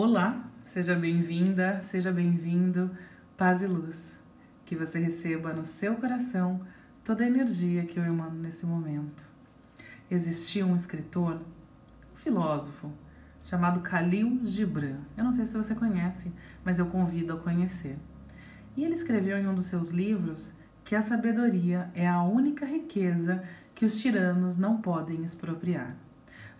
Olá, seja bem-vinda, seja bem-vindo, paz e luz. Que você receba no seu coração toda a energia que eu emano nesse momento. Existia um escritor, um filósofo, chamado Khalil Gibran. Eu não sei se você conhece, mas eu convido a conhecer. E ele escreveu em um dos seus livros que a sabedoria é a única riqueza que os tiranos não podem expropriar.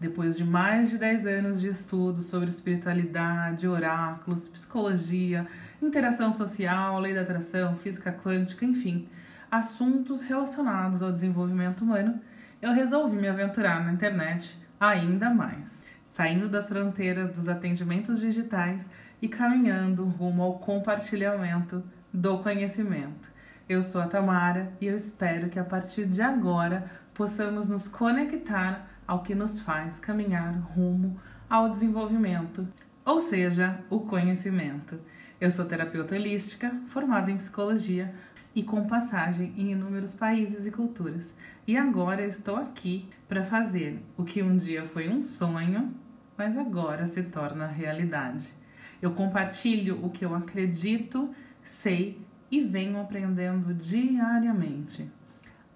Depois de mais de 10 anos de estudo sobre espiritualidade, oráculos, psicologia, interação social, lei da atração, física quântica, enfim, assuntos relacionados ao desenvolvimento humano, eu resolvi me aventurar na internet ainda mais, saindo das fronteiras dos atendimentos digitais e caminhando rumo ao compartilhamento do conhecimento. Eu sou a Tamara e eu espero que a partir de agora possamos nos conectar ao que nos faz caminhar rumo ao desenvolvimento, ou seja, o conhecimento. Eu sou terapeuta holística, formada em psicologia e com passagem em inúmeros países e culturas. E agora estou aqui para fazer o que um dia foi um sonho, mas agora se torna realidade. Eu compartilho o que eu acredito, sei e venho aprendendo diariamente.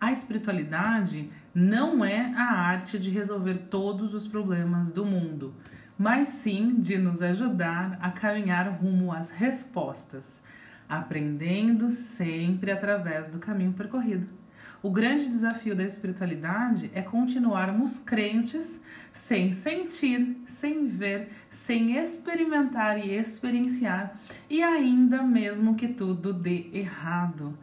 A espiritualidade não é a arte de resolver todos os problemas do mundo, mas sim de nos ajudar a caminhar rumo às respostas, aprendendo sempre através do caminho percorrido. O grande desafio da espiritualidade é continuarmos crentes sem sentir, sem ver, sem experimentar e experienciar, e ainda mesmo que tudo dê errado.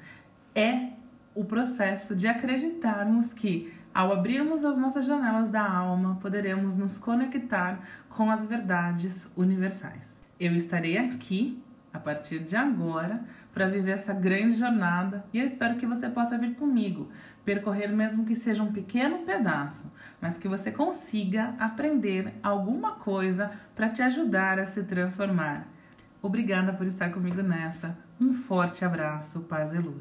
É o processo de acreditarmos que, ao abrirmos as nossas janelas da alma, poderemos nos conectar com as verdades universais. Eu estarei aqui a partir de agora para viver essa grande jornada e eu espero que você possa vir comigo, percorrer mesmo que seja um pequeno pedaço, mas que você consiga aprender alguma coisa para te ajudar a se transformar. Obrigada por estar comigo nessa. Um forte abraço, paz e luz.